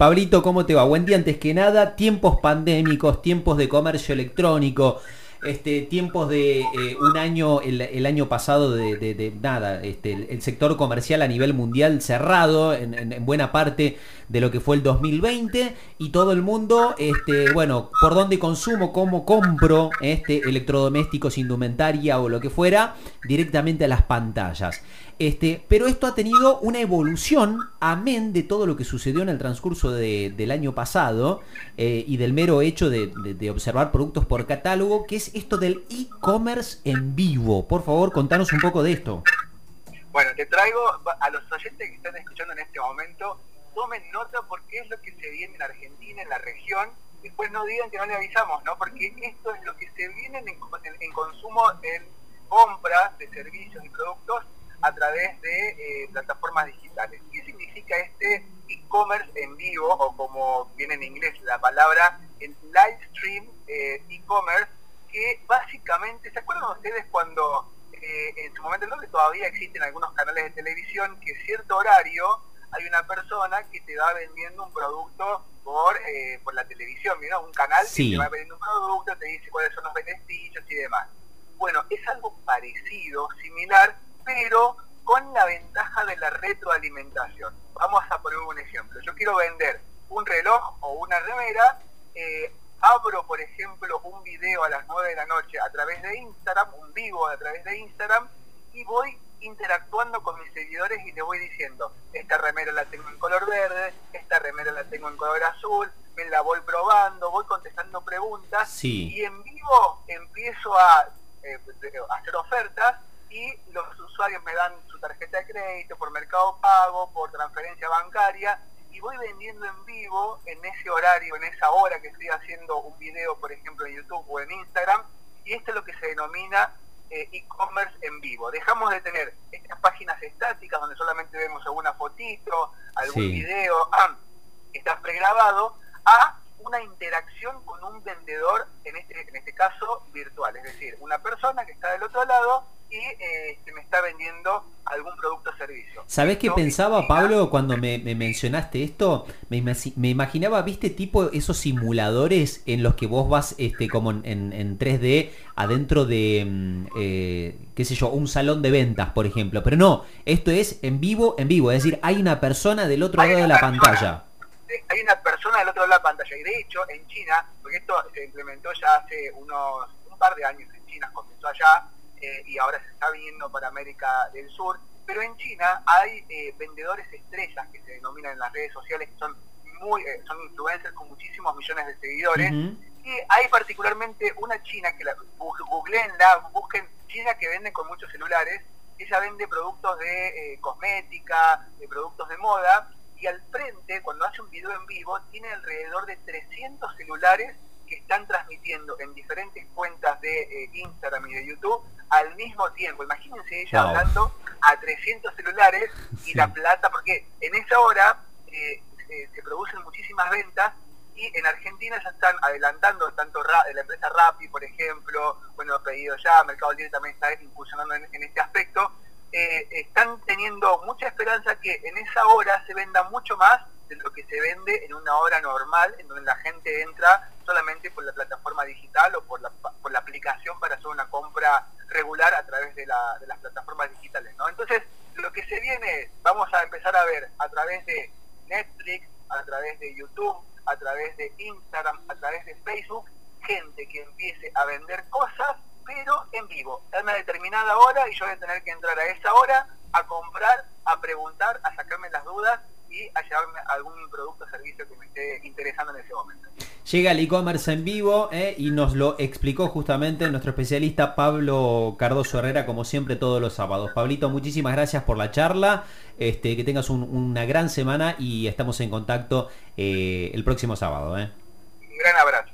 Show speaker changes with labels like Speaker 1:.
Speaker 1: Pablito, ¿cómo te va? Buen día antes que nada. Tiempos pandémicos, tiempos de comercio electrónico, este, tiempos de eh, un año, el, año pasado de, nada, este, el, sector comercial a nivel mundial cerrado en, buena parte de lo que fue el 2020 y todo el mundo, este, bueno, por dónde consumo, cómo compro este, electrodomésticos, indumentaria o lo que fuera, directamente a las pantallas. Este, pero esto ha tenido una evolución, amén de todo lo que sucedió en el transcurso del año pasado eh, y del mero hecho de, observar productos por catálogo, que es esto del e-commerce en vivo. Por favor, contanos un poco de esto.
Speaker 2: Bueno, te traigo a los oyentes que están escuchando en este momento, tomen nota porque es lo que se viene en Argentina, en la región. Después no digan que no le avisamos, ¿no? Porque esto es lo que se viene en, en consumo, en compra de servicios y productos a través de eh, plataformas digitales. ¿Qué significa este e-commerce en vivo o como viene en inglés la palabra el live stream eh, e-commerce? Que básicamente, ¿se acuerdan ustedes cuando eh, en su momento, que todavía existen algunos canales de televisión que cierto horario hay una persona que te va vendiendo un producto por, por la televisión, ¿no? un canal que te va vendiendo un producto, te dice cuáles son los beneficios y demás. Bueno, es algo parecido, similar, pero con la ventaja de la retroalimentación. Vamos a poner un ejemplo. Yo quiero vender un reloj o una remera, eh, abro, por ejemplo, un video a las 9 de la noche a través de Instagram, un vivo a través de Instagram, y voy interactuando con mis seguidores y les voy diciendo, esta remera la tengo en color verde, esta remera la tengo en color azul, me la voy probando, voy contestando preguntas y en vivo empiezo a eh, hacer ofertas y los usuarios me dan su tarjeta de crédito por mercado pago, por transferencia bancaria y voy vendiendo en vivo en ese horario, en esa hora que estoy haciendo un video, por ejemplo, en YouTube o en Instagram y esto es lo que se denomina eh, e-commerce en vivo. Dejamos de tener estas páginas estáticas donde solamente vemos alguna fotito, algún video ah, que está pregrabado, a una interacción con un vendedor, en este, en este caso virtual, es decir, una persona que está del otro lado y eh, me está vendiendo algún producto o servicio.
Speaker 1: ¿Sabés qué pensaba, Pablo, cuando me, mencionaste esto? Me, me, imaginaba, viste, tipo esos simuladores en los que vos vas este como en, en 3D adentro de, mm, eh, qué sé yo, un salón de ventas, por ejemplo. Pero no, esto es en vivo, en vivo, es decir, hay una persona del otro lado de la pantalla.
Speaker 2: Hay una persona del otro lado de la pantalla y de hecho en China, porque esto se implementó ya hace unos un par de años en China, comenzó allá, eh, y ahora se está viniendo para América del Sur. Pero en China hay eh, vendedores estrellas que se denominan en las redes sociales, que son muy eh, son influencers con muchísimos millones de seguidores. Y hay particularmente una china que la googleenla, busquen China que vende con muchos celulares. Ella vende productos de cosmética, de productos de moda, y al frente, cuando hace un video en vivo, tiene alrededor de 300 celulares que están transmitiendo en diferentes cuentas de eh, Instagram y de YouTube al mismo tiempo. Imagínense ella hablando a 300 celulares y la plata, porque en esa hora eh, se producen muchísimas ventas y en Argentina ya están adelantando tanto la empresa Rappi, por ejemplo, bueno, pedido ya, Mercado Libre también está incursionando en, este aspecto, eh, están teniendo mucha esperanza que en esa hora se venda mucho más de lo que se vende en una hora normal, en donde la gente entra solamente por la plataforma digital o por la, por la aplicación para hacer una compra regular a través de, las plataformas digitales. Entonces, lo que se viene es, vamos a empezar a ver a través de Netflix, a través de YouTube, a través de Instagram, a través de Facebook, gente que empiece a vender cosas, pero en vivo, a una determinada hora y yo voy a tener que entrar a esa hora a comprar, a preguntar, a sacarme las dudas y a llevarme algún producto o servicio que me esté interesando en ese momento.
Speaker 1: Llega el e-commerce en vivo eh, y nos lo explicó justamente nuestro especialista Pablo Cardoso Herrera, como siempre todos los sábados. Pablito, muchísimas gracias por la charla, este, que tengas una gran semana y estamos en contacto eh, el próximo sábado.
Speaker 2: Eh. Un gran abrazo.